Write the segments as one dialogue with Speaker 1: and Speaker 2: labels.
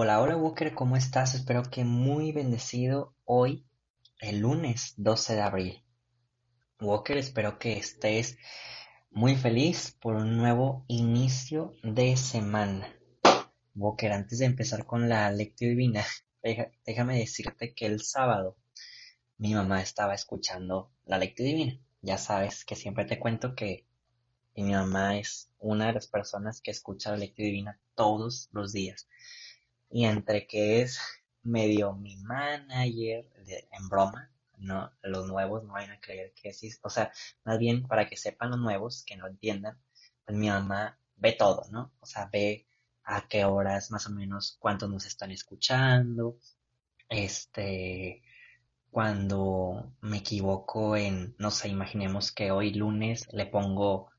Speaker 1: Hola, hola Walker, ¿cómo estás? Espero que muy bendecido hoy, el lunes 12 de abril. Walker, espero que estés muy feliz por un nuevo inicio de semana. Walker, antes de empezar con la lectura divina, déjame decirte que el sábado mi mamá estaba escuchando la lectura divina. Ya sabes que siempre te cuento que mi mamá es una de las personas que escucha la lectura divina todos los días y entre que es medio mi manager en broma, no, los nuevos no vayan a creer que sí, o sea, más bien para que sepan los nuevos, que no entiendan, pues mi mamá ve todo, ¿no? O sea, ve a qué horas más o menos cuántos nos están escuchando, este, cuando me equivoco en, no sé, imaginemos que hoy lunes le pongo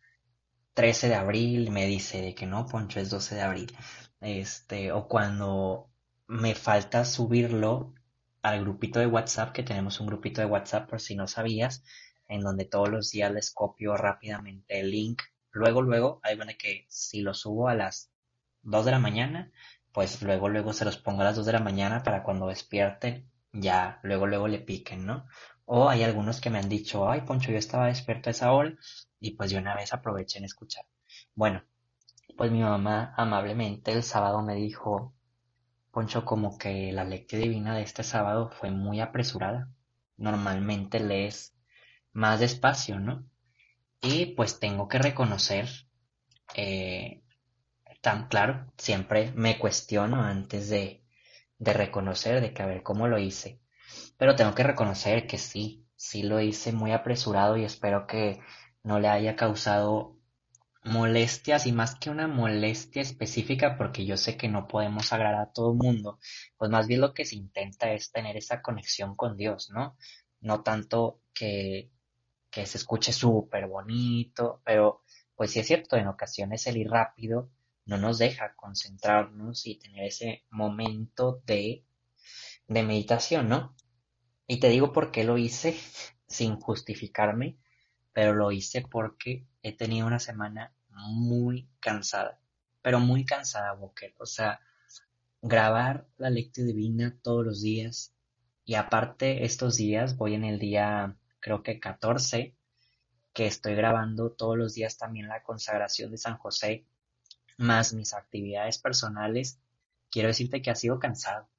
Speaker 1: 13 de abril me dice de que no, Poncho es 12 de abril este, o cuando me falta subirlo al grupito de WhatsApp, que tenemos un grupito de WhatsApp por si no sabías, en donde todos los días les copio rápidamente el link. Luego, luego, hay bueno que si lo subo a las 2 de la mañana, pues luego, luego se los pongo a las 2 de la mañana para cuando despierten, ya, luego, luego le piquen, ¿no? O hay algunos que me han dicho, ay, Poncho, yo estaba despierto a esa hora, y pues yo una vez aproveché en escuchar. Bueno, pues mi mamá amablemente el sábado me dijo, Poncho, como que la lectura divina de este sábado fue muy apresurada. Normalmente lees más despacio, ¿no? Y pues tengo que reconocer, eh, tan claro, siempre me cuestiono antes de, de reconocer, de que a ver cómo lo hice. Pero tengo que reconocer que sí, sí lo hice muy apresurado y espero que no le haya causado molestias y más que una molestia específica porque yo sé que no podemos agradar a todo el mundo, pues más bien lo que se intenta es tener esa conexión con Dios, ¿no? No tanto que, que se escuche súper bonito, pero pues sí es cierto, en ocasiones el ir rápido no nos deja concentrarnos y tener ese momento de, de meditación, ¿no? Y te digo por qué lo hice sin justificarme, pero lo hice porque he tenido una semana muy cansada, pero muy cansada, Walker. O sea, grabar la lectura divina todos los días y aparte estos días, voy en el día creo que 14, que estoy grabando todos los días también la consagración de San José, más mis actividades personales, quiero decirte que ha sido cansado.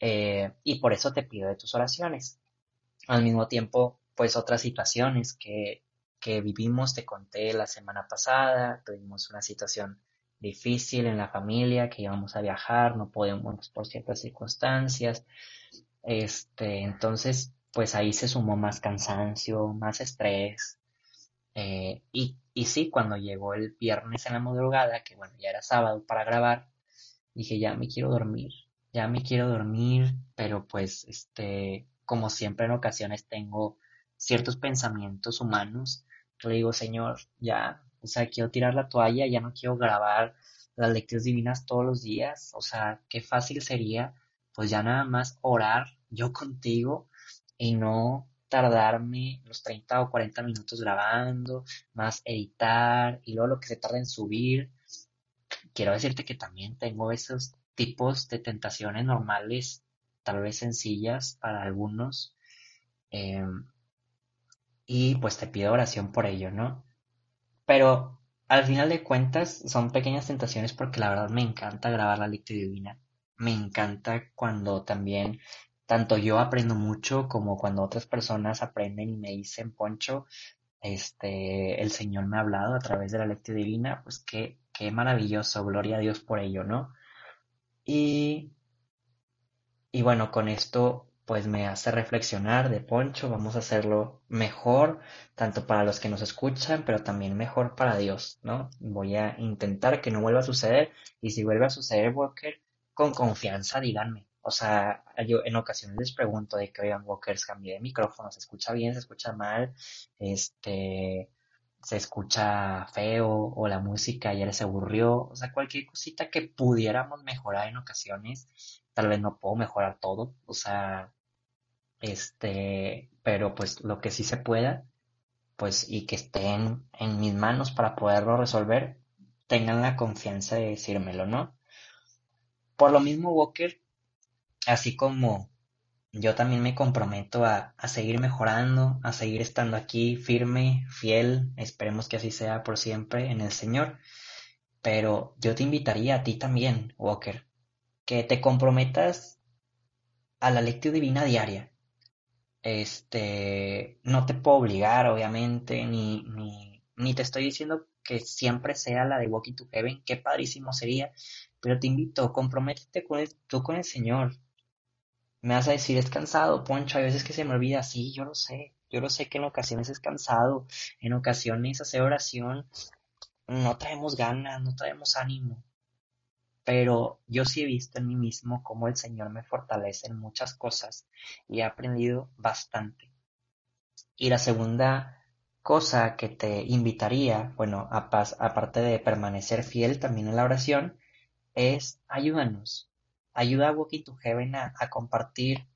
Speaker 1: Eh, y por eso te pido de tus oraciones. Al mismo tiempo, pues otras situaciones que, que vivimos, te conté la semana pasada, tuvimos una situación difícil en la familia, que íbamos a viajar, no podemos por ciertas circunstancias. Este, entonces, pues ahí se sumó más cansancio, más estrés. Eh, y, y sí, cuando llegó el viernes en la madrugada, que bueno, ya era sábado para grabar, dije, ya me quiero dormir, ya me quiero dormir, pero pues, este, como siempre en ocasiones tengo ciertos pensamientos humanos, le digo, Señor, ya, o sea, quiero tirar la toalla, ya no quiero grabar las lecturas divinas todos los días, o sea, qué fácil sería, pues ya nada más orar yo contigo y no tardarme los 30 o 40 minutos grabando, más editar y luego lo que se tarda en subir. Quiero decirte que también tengo esos tipos de tentaciones normales, tal vez sencillas para algunos, em, y pues te pido oración por ello, ¿no? Pero al final de cuentas son pequeñas tentaciones porque la verdad me encanta grabar la lectura divina. Me encanta cuando también tanto yo aprendo mucho como cuando otras personas aprenden y me dicen, Poncho, este, el Señor me ha hablado a través de la lectura divina, pues qué, qué maravilloso, gloria a Dios por ello, ¿no? Y, y bueno, con esto pues me hace reflexionar de Poncho, vamos a hacerlo mejor, tanto para los que nos escuchan, pero también mejor para Dios, ¿no? Voy a intentar que no vuelva a suceder y si vuelve a suceder, Walker, con confianza díganme. O sea, yo en ocasiones les pregunto de que, oigan, Walkers, cambié de micrófono, ¿se escucha bien, se escucha mal? Este, se escucha feo o la música ayer se aburrió, o sea, cualquier cosita que pudiéramos mejorar en ocasiones, tal vez no puedo mejorar todo, o sea, este, pero pues lo que sí se pueda, pues y que estén en mis manos para poderlo resolver, tengan la confianza de decírmelo, ¿no? Por lo mismo, Walker, así como yo también me comprometo a, a, seguir mejorando, a seguir estando aquí firme, fiel, esperemos que así sea por siempre en el Señor. Pero yo te invitaría a ti también, Walker, que te comprometas a la lectura divina diaria, este, no te puedo obligar, obviamente, ni, ni, ni te estoy diciendo que siempre sea la de Walking to Heaven, qué padrísimo sería, pero te invito, comprométete con tú con el Señor. Me vas a decir, es cansado, Poncho, hay veces que se me olvida, sí, yo lo sé, yo lo sé que en ocasiones es cansado, en ocasiones hacer oración no traemos ganas, no traemos ánimo, pero yo sí he visto en mí mismo cómo el Señor me fortalece en muchas cosas y he aprendido bastante. Y la segunda cosa que te invitaría, bueno, aparte de permanecer fiel también en la oración, es ayúdanos. Ayuda a Walking to Heaven a, compartir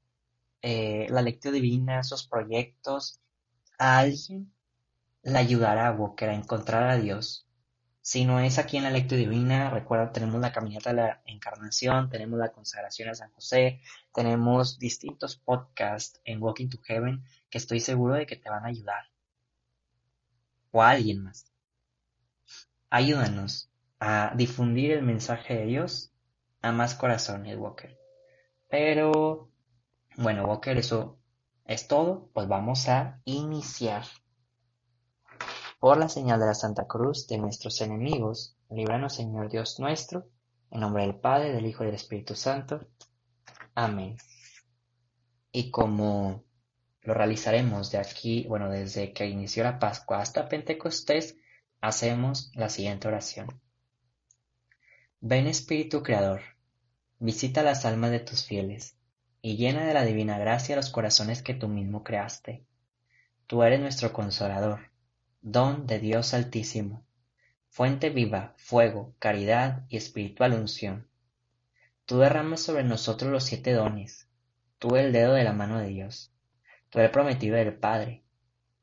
Speaker 1: eh, la lectura divina, esos proyectos. A alguien le ayudará a Walker a encontrar a Dios si no es aquí en la lectura divina, recuerda, tenemos la caminata de la encarnación, tenemos la consagración a San José, tenemos distintos podcasts en Walking to Heaven que estoy seguro de que te van a ayudar. O a alguien más. Ayúdanos a difundir el mensaje de Dios a más corazones, Walker. Pero, bueno, Walker, eso es todo. Pues vamos a iniciar. Por la señal de la Santa Cruz de nuestros enemigos, líbranos Señor Dios nuestro, en nombre del Padre, del Hijo y del Espíritu Santo. Amén. Y como lo realizaremos de aquí, bueno, desde que inició la Pascua hasta Pentecostés, hacemos la siguiente oración. Ven Espíritu Creador, visita las almas de tus fieles, y llena de la divina gracia los corazones que tú mismo creaste. Tú eres nuestro consolador don de Dios Altísimo, fuente viva, fuego, caridad y espiritual unción. Tú derramas sobre nosotros los siete dones, tú el dedo de la mano de Dios, tú el prometido del Padre,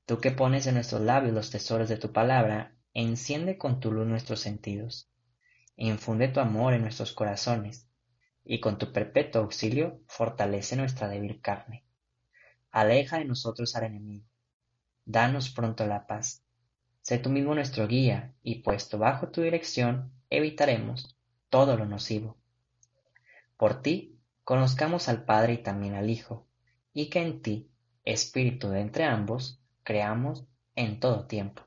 Speaker 1: tú que pones en nuestros labios los tesoros de tu palabra, enciende con tu luz nuestros sentidos, infunde tu amor en nuestros corazones, y con tu perpetuo auxilio fortalece nuestra débil carne. Aleja de nosotros al enemigo, danos pronto la paz Sé tú mismo nuestro guía, y puesto bajo tu dirección, evitaremos todo lo nocivo. Por ti, conozcamos al Padre y también al Hijo, y que en ti, Espíritu de entre ambos, creamos en todo tiempo.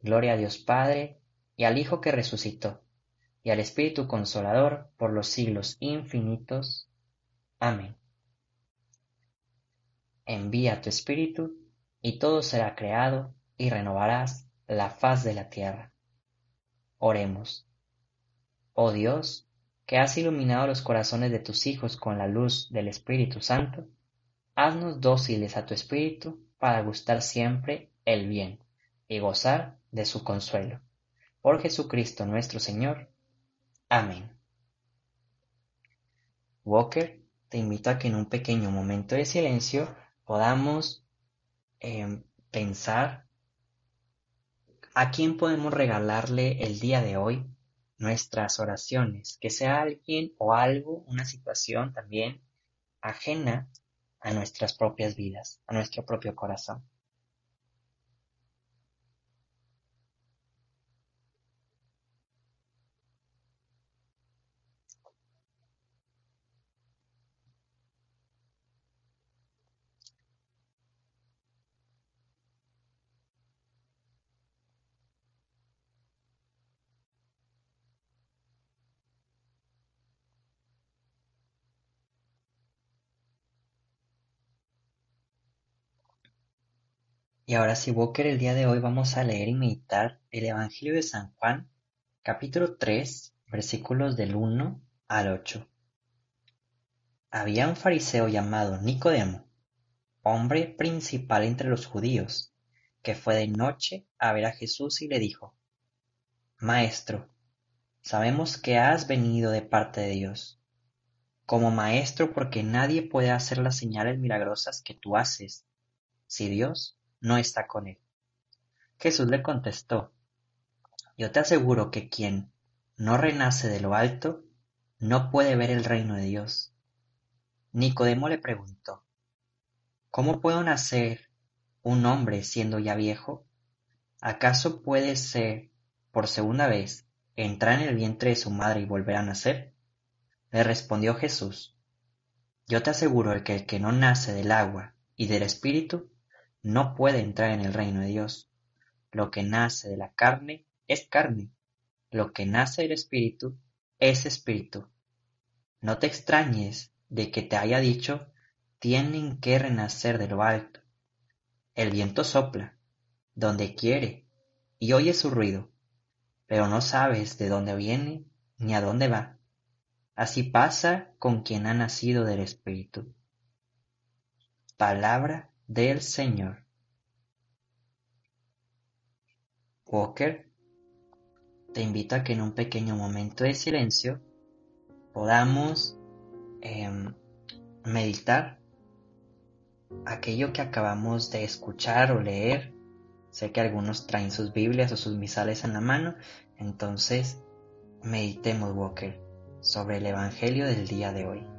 Speaker 1: Gloria a Dios Padre, y al Hijo que resucitó, y al Espíritu Consolador por los siglos infinitos. Amén. Envía tu Espíritu, y todo será creado y renovarás la faz de la tierra. Oremos. Oh Dios, que has iluminado los corazones de tus hijos con la luz del Espíritu Santo, haznos dóciles a tu Espíritu para gustar siempre el bien y gozar de su consuelo. Por Jesucristo nuestro Señor. Amén. Walker, te invito a que en un pequeño momento de silencio podamos eh, pensar ¿A quién podemos regalarle el día de hoy nuestras oraciones? Que sea alguien o algo, una situación también ajena a nuestras propias vidas, a nuestro propio corazón. Y ahora sí, Walker, el día de hoy vamos a leer y meditar el Evangelio de San Juan, capítulo 3, versículos del 1 al 8. Había un fariseo llamado Nicodemo, hombre principal entre los judíos, que fue de noche a ver a Jesús y le dijo, Maestro, sabemos que has venido de parte de Dios, como maestro porque nadie puede hacer las señales milagrosas que tú haces, si Dios no está con él. Jesús le contestó, Yo te aseguro que quien no renace de lo alto no puede ver el reino de Dios. Nicodemo le preguntó, ¿Cómo puedo nacer un hombre siendo ya viejo? ¿Acaso puede ser, por segunda vez, entrar en el vientre de su madre y volver a nacer? Le respondió Jesús, Yo te aseguro que el que no nace del agua y del espíritu no puede entrar en el reino de Dios. Lo que nace de la carne es carne, lo que nace del espíritu es espíritu. No te extrañes de que te haya dicho, tienen que renacer de lo alto. El viento sopla, donde quiere, y oye su ruido, pero no sabes de dónde viene ni a dónde va. Así pasa con quien ha nacido del Espíritu. Palabra del Señor. Walker, te invito a que en un pequeño momento de silencio podamos em, meditar aquello que acabamos de escuchar o leer. Sé que algunos traen sus Biblias o sus misales en la mano, entonces meditemos, Walker, sobre el Evangelio del día de hoy.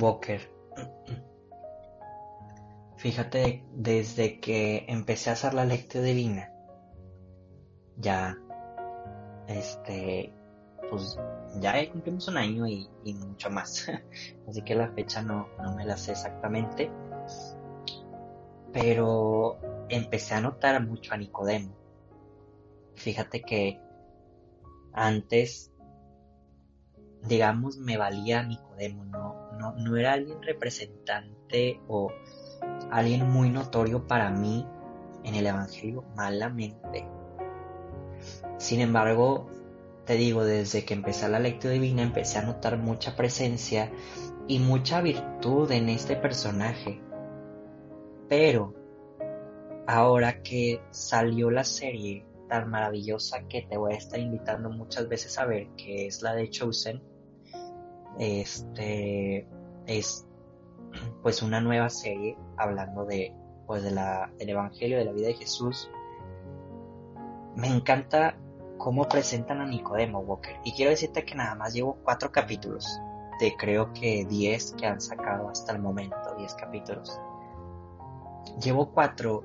Speaker 1: Walker. Fíjate, desde que empecé a hacer la lectura divina, ya, este, pues ya cumplimos un año y, mucho más. Así que la fecha no, no me la sé exactamente. Pero empecé a notar mucho a Nicodemo. Fíjate que antes, digamos, me valía Nicodemo, ¿no? no, era alguien representante o alguien muy notorio para mí en el Evangelio, malamente. Sin embargo, te digo, desde que empecé la lectura divina empecé a notar mucha presencia y mucha virtud en este personaje. Pero, ahora que salió la serie tan maravillosa que te voy a estar invitando muchas veces a ver, que es la de Chosen, este es pues una nueva serie hablando de pues de la, del evangelio de la vida de Jesús. Me encanta cómo presentan a Nicodemo Walker. Y quiero decirte que nada más llevo cuatro capítulos. De creo que diez que han sacado hasta el momento diez capítulos. Llevo cuatro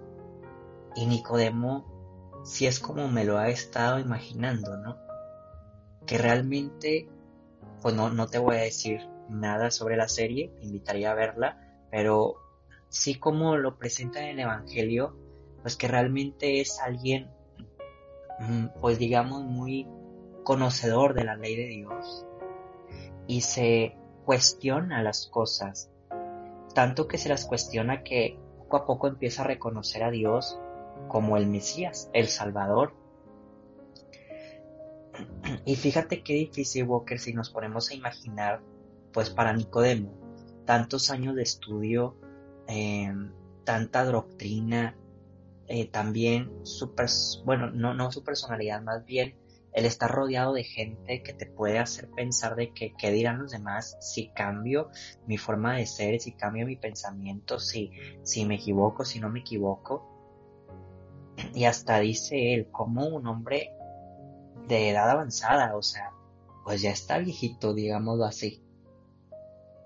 Speaker 1: y Nicodemo si es como me lo ha estado imaginando no que realmente pues no, no te voy a decir nada sobre la serie, te invitaría a verla, pero sí como lo presenta en el Evangelio, pues que realmente es alguien, mm, pues digamos, muy conocedor de la ley de Dios y se cuestiona las cosas, tanto que se las cuestiona que poco a poco empieza a reconocer a Dios como el Mesías, el Salvador, y fíjate qué difícil, Walker, si nos ponemos a imaginar, pues para Nicodemo, tantos años de estudio, em, tanta doctrina, eh, también su, bueno, no, no su personalidad, más bien el estar rodeado de gente que te puede hacer pensar de que qué dirán los demás si cambio mi forma de ser, si cambio mi pensamiento, si, si me equivoco, si no me equivoco. Y hasta dice él, como un hombre de edad avanzada, o sea, pues ya está viejito, digámoslo así.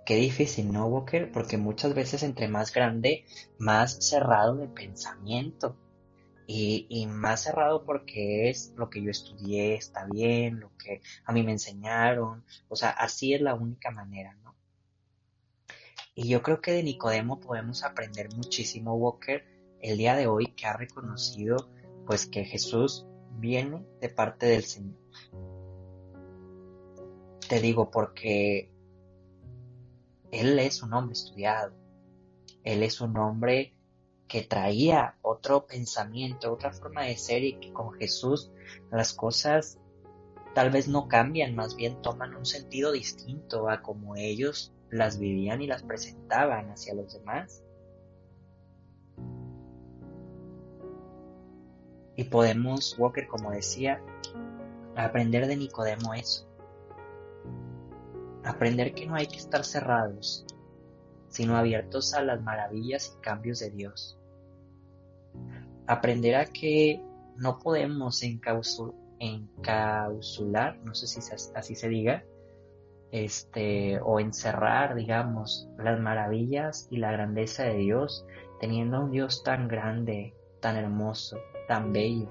Speaker 1: Qué difícil, ¿no, Walker? Porque muchas veces entre más grande, más cerrado de pensamiento. Y, más cerrado porque es lo que yo estudié, está bien, lo que a mí me enseñaron, o sea, así es la única manera, ¿no? Y yo creo que de Nicodemo podemos aprender muchísimo, Walker, el día de hoy que ha reconocido pues que Jesús viene de parte del Señor. Te digo porque Él es un hombre estudiado, Él es un hombre que traía otro pensamiento, otra forma de ser y que con Jesús las cosas tal vez no cambian, más bien toman un sentido distinto a como ellos las vivían y las presentaban hacia los demás. Y podemos, Walker, como decía, aprender de Nicodemo eso. Aprender que no hay que estar cerrados, sino abiertos a las maravillas y cambios de Dios aprender a que no podemos encausular, no sé si así se diga, este, o encerrar, digamos, las maravillas y la grandeza de Dios, teniendo a un Dios tan grande, tan hermoso, tan bello.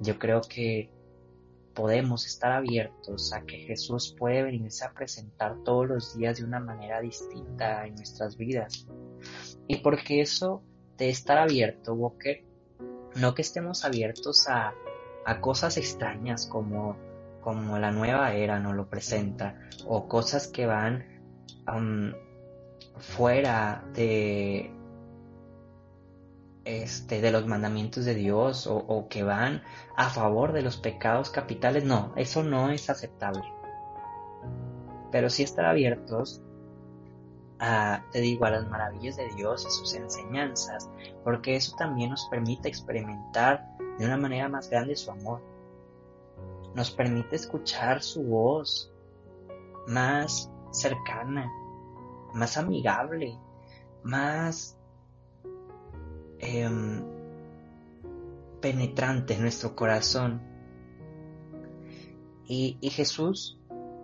Speaker 1: Yo creo que podemos estar abiertos a que Jesús puede venirse a presentar todos los días de una manera distinta en nuestras vidas. Y porque eso de estar abierto, Walker, no que estemos abiertos a, cosas extrañas como, como la nueva era nos lo presenta, o cosas que van fuera de, este, de los mandamientos de Dios o, o, que van a favor de los pecados capitales. No, eso no es aceptable. Pero sí estar abiertos a, te digo, a las maravillas de Dios y sus enseñanzas, porque eso también nos permite experimentar de una manera más grande su amor. Nos permite escuchar su voz más cercana, más amigable, más em, penetrante en nuestro corazón. Y, y Jesús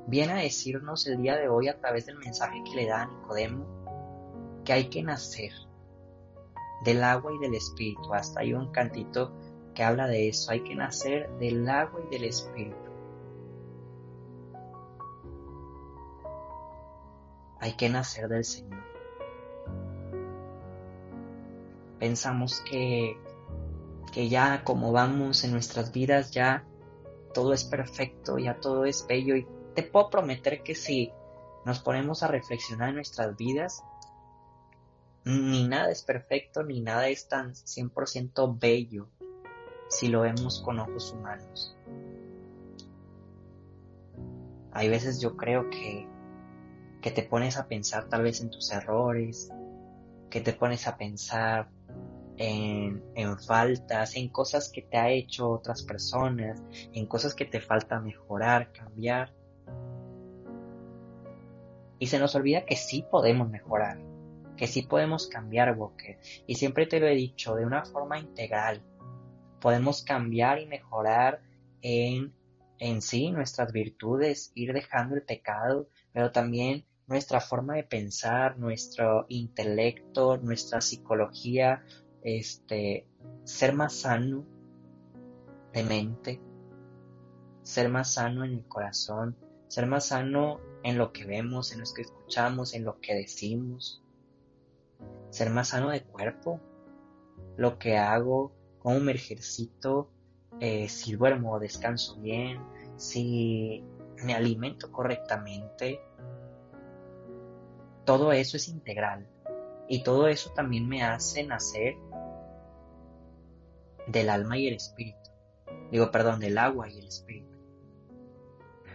Speaker 1: viene a decirnos el día de hoy a través del mensaje que le da a Nicodemo que hay que nacer del agua y del espíritu. Hasta hay un cantito que habla de eso, hay que nacer del agua y del espíritu. Hay que nacer del Señor. Pensamos que, que ya como vamos en nuestras vidas, ya todo es perfecto, ya todo es bello y te puedo prometer que si nos ponemos a reflexionar en nuestras vidas, ni nada es perfecto, ni nada es tan 100% bello si lo vemos con ojos humanos. Hay veces yo creo que, que te pones a pensar tal vez en tus errores, que te pones a pensar en, en, faltas, en cosas que te ha hecho otras personas, en cosas que te falta mejorar, cambiar. Y se nos olvida que sí podemos mejorar, que sí podemos cambiar, Walker. Y siempre te lo he dicho, de una forma integral. Podemos cambiar y mejorar en, en sí nuestras virtudes, ir dejando el pecado, pero también nuestra forma de pensar, nuestro intelecto, nuestra psicología, este, ser más sano de mente, ser más sano en el corazón, ser más sano en lo que vemos, en lo que escuchamos, en lo que decimos, ser más sano de cuerpo, lo que hago, cómo me ejercito, eh, si duermo o descanso bien, si me alimento correctamente. Todo eso es integral y todo eso también me hace nacer del alma y el espíritu. Digo, perdón, del agua y el espíritu.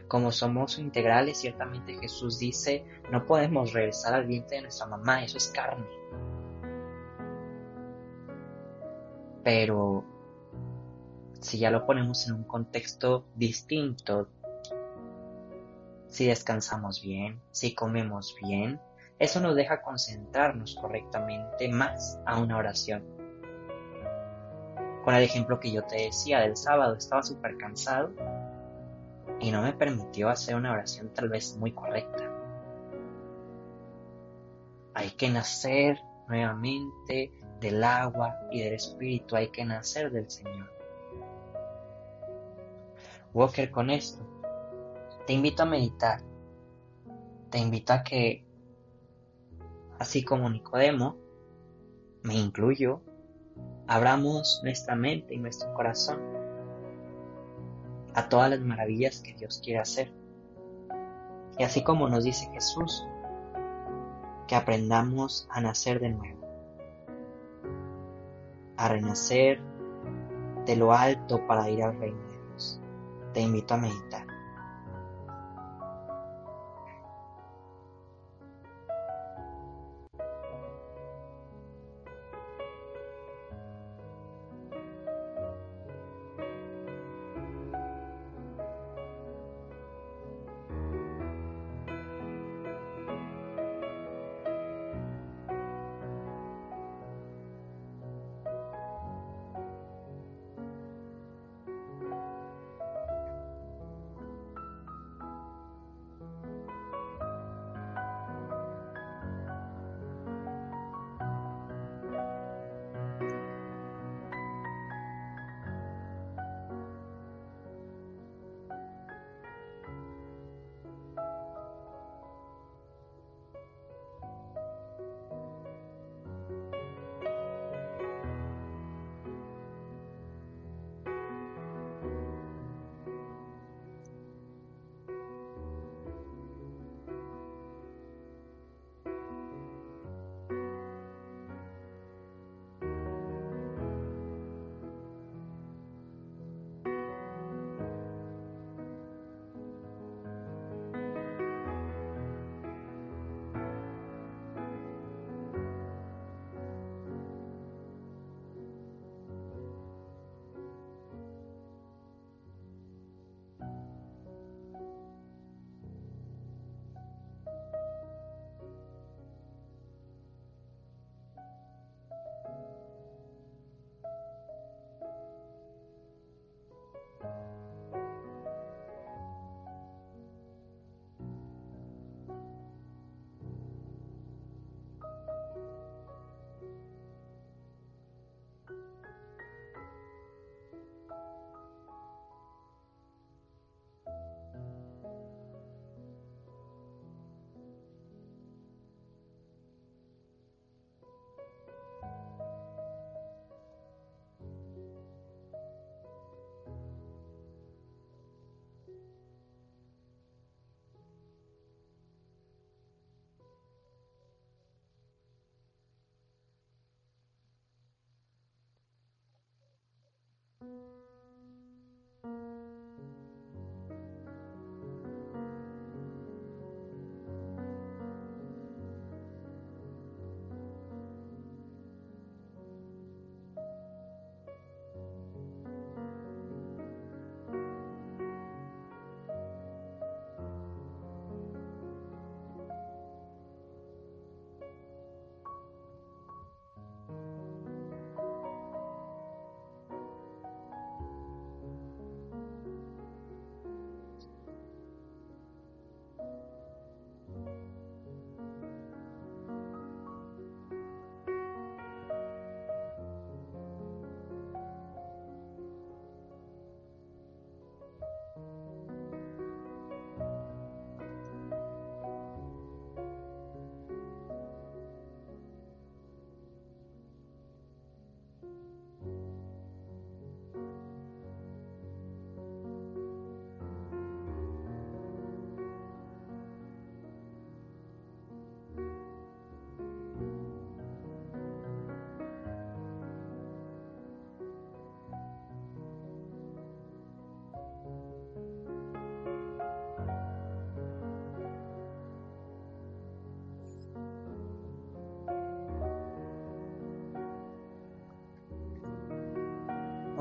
Speaker 1: Como somos integrales, ciertamente Jesús dice, no podemos regresar al vientre de nuestra mamá, eso es carne. Pero si ya lo ponemos en un contexto distinto, si descansamos bien, si comemos bien, eso nos deja concentrarnos correctamente más a una oración. Con el ejemplo que yo te decía del sábado, estaba súper cansado y no me permitió hacer una oración tal vez muy correcta. Hay que nacer nuevamente del agua y del espíritu, hay que nacer del Señor. Walker, con esto, te invito a meditar, te invito a que, así como Nicodemo, me incluyo, abramos nuestra mente y nuestro corazón a todas las maravillas que Dios quiere hacer. Y así como nos dice Jesús, que aprendamos a nacer de nuevo, a renacer de lo alto para ir al reino de Dios. Te invito a meditar.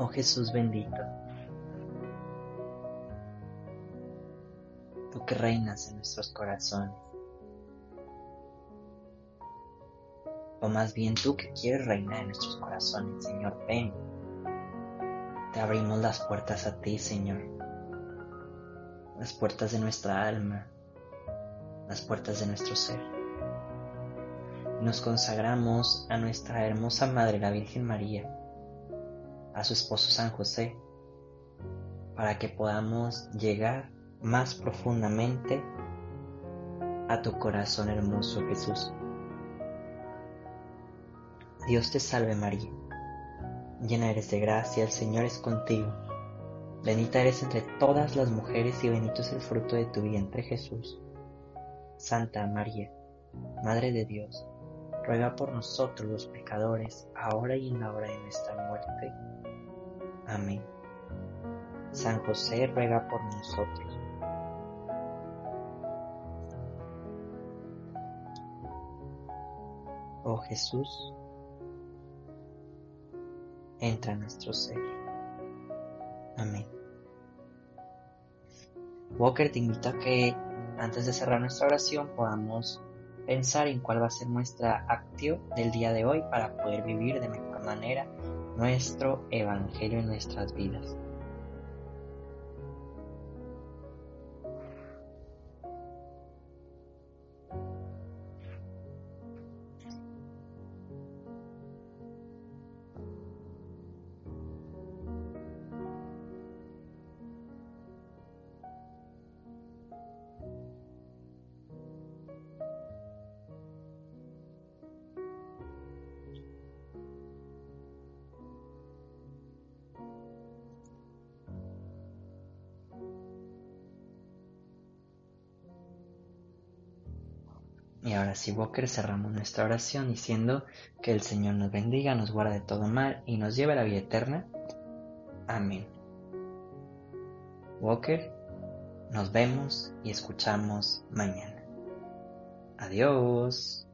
Speaker 1: Oh Jesús bendito, tú que reinas en nuestros corazones, o más bien tú que quieres reinar en nuestros corazones, Señor, ven. Te abrimos las puertas a ti, Señor, las puertas de nuestra alma, las puertas de nuestro ser. Nos consagramos a nuestra hermosa Madre, la Virgen María, a su esposo San José, para que podamos llegar más profundamente a tu corazón hermoso Jesús. Dios te salve María, llena eres de gracia, el Señor es contigo, bendita eres entre todas las mujeres y bendito es el fruto de tu vientre Jesús. Santa María, Madre de Dios, ruega por nosotros los pecadores, ahora y en la hora de nuestra muerte. Amén. San José ruega por nosotros. Oh Jesús, entra en nuestro ser. Amén. Walker te invito a que antes de cerrar nuestra oración podamos pensar en cuál va a ser nuestra acción del día de hoy para poder vivir de mejor manera nuestro Evangelio en nuestras vidas. Y ahora sí, Walker, cerramos nuestra oración diciendo que el Señor nos bendiga, nos guarde de todo mal y nos lleve a la vida eterna. Amén. Walker, nos vemos y escuchamos mañana. Adiós.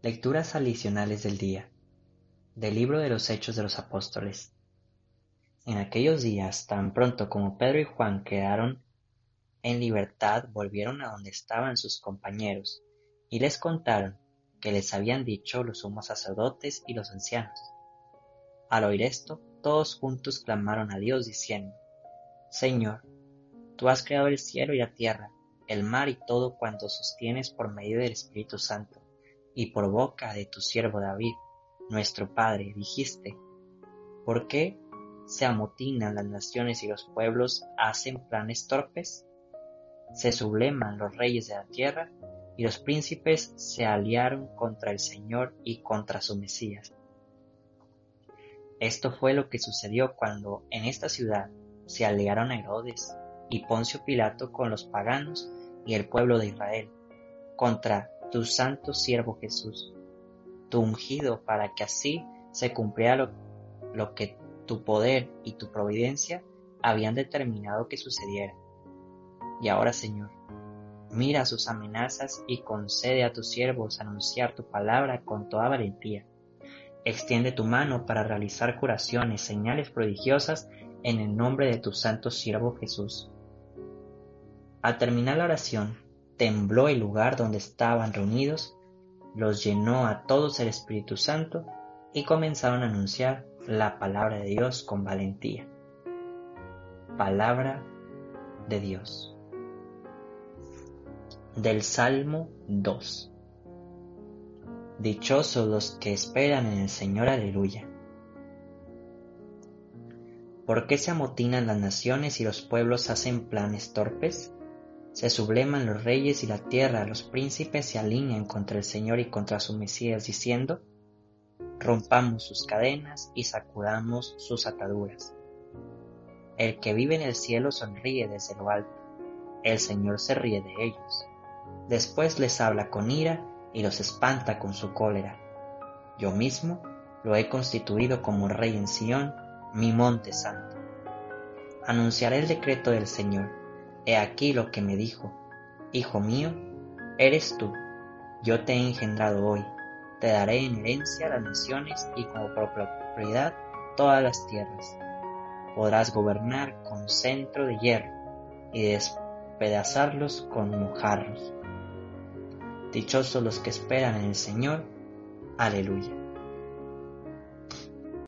Speaker 1: Lecturas adicionales del día. Del libro de los Hechos de los Apóstoles. En aquellos días, tan pronto como Pedro y Juan quedaron en libertad volvieron a donde estaban sus compañeros, y les contaron que les habían dicho los sumos sacerdotes y los ancianos. Al oír esto, todos juntos clamaron a Dios diciendo, Señor, tú has creado el cielo y la tierra, el mar y todo cuanto sostienes por medio del Espíritu Santo, y por boca de tu siervo David, nuestro Padre, dijiste, ¿por qué se amotinan las naciones y los pueblos hacen planes torpes? Se subleman los reyes de la tierra, y los príncipes se aliaron contra el Señor y contra su Mesías. Esto fue lo que sucedió cuando en esta ciudad se aliaron Herodes y Poncio Pilato con los paganos y el pueblo de Israel, contra tu santo siervo Jesús, tu ungido para que así se cumpliera lo, lo que tu poder y tu providencia habían determinado que sucediera y ahora, Señor, mira sus amenazas y concede a tus siervos anunciar tu palabra con toda valentía. Extiende tu mano para realizar curaciones, señales prodigiosas en el nombre de tu santo siervo Jesús. Al terminar la oración, tembló el lugar donde estaban reunidos, los llenó a todos el Espíritu Santo y comenzaron a anunciar la palabra de Dios con valentía. Palabra de Dios del Salmo 2. Dichosos los que esperan en el Señor, aleluya. ¿Por qué se amotinan las naciones y los pueblos hacen planes torpes? Se subleman los reyes y la tierra, los príncipes se alinean contra el Señor y contra su Mesías, diciendo, rompamos sus cadenas y sacudamos sus ataduras. El que vive en el cielo sonríe desde lo alto, el Señor se ríe de ellos. Después les habla con ira y los espanta con su cólera. Yo mismo lo he constituido como rey en Sión, mi monte santo. Anunciaré el decreto del Señor. He aquí lo que me dijo. Hijo mío, eres tú. Yo te he engendrado hoy. Te daré en herencia las naciones y como propiedad todas las tierras. Podrás gobernar con centro de hierro y despedazarlos con mojarros. Dichosos los que esperan en el Señor. Aleluya.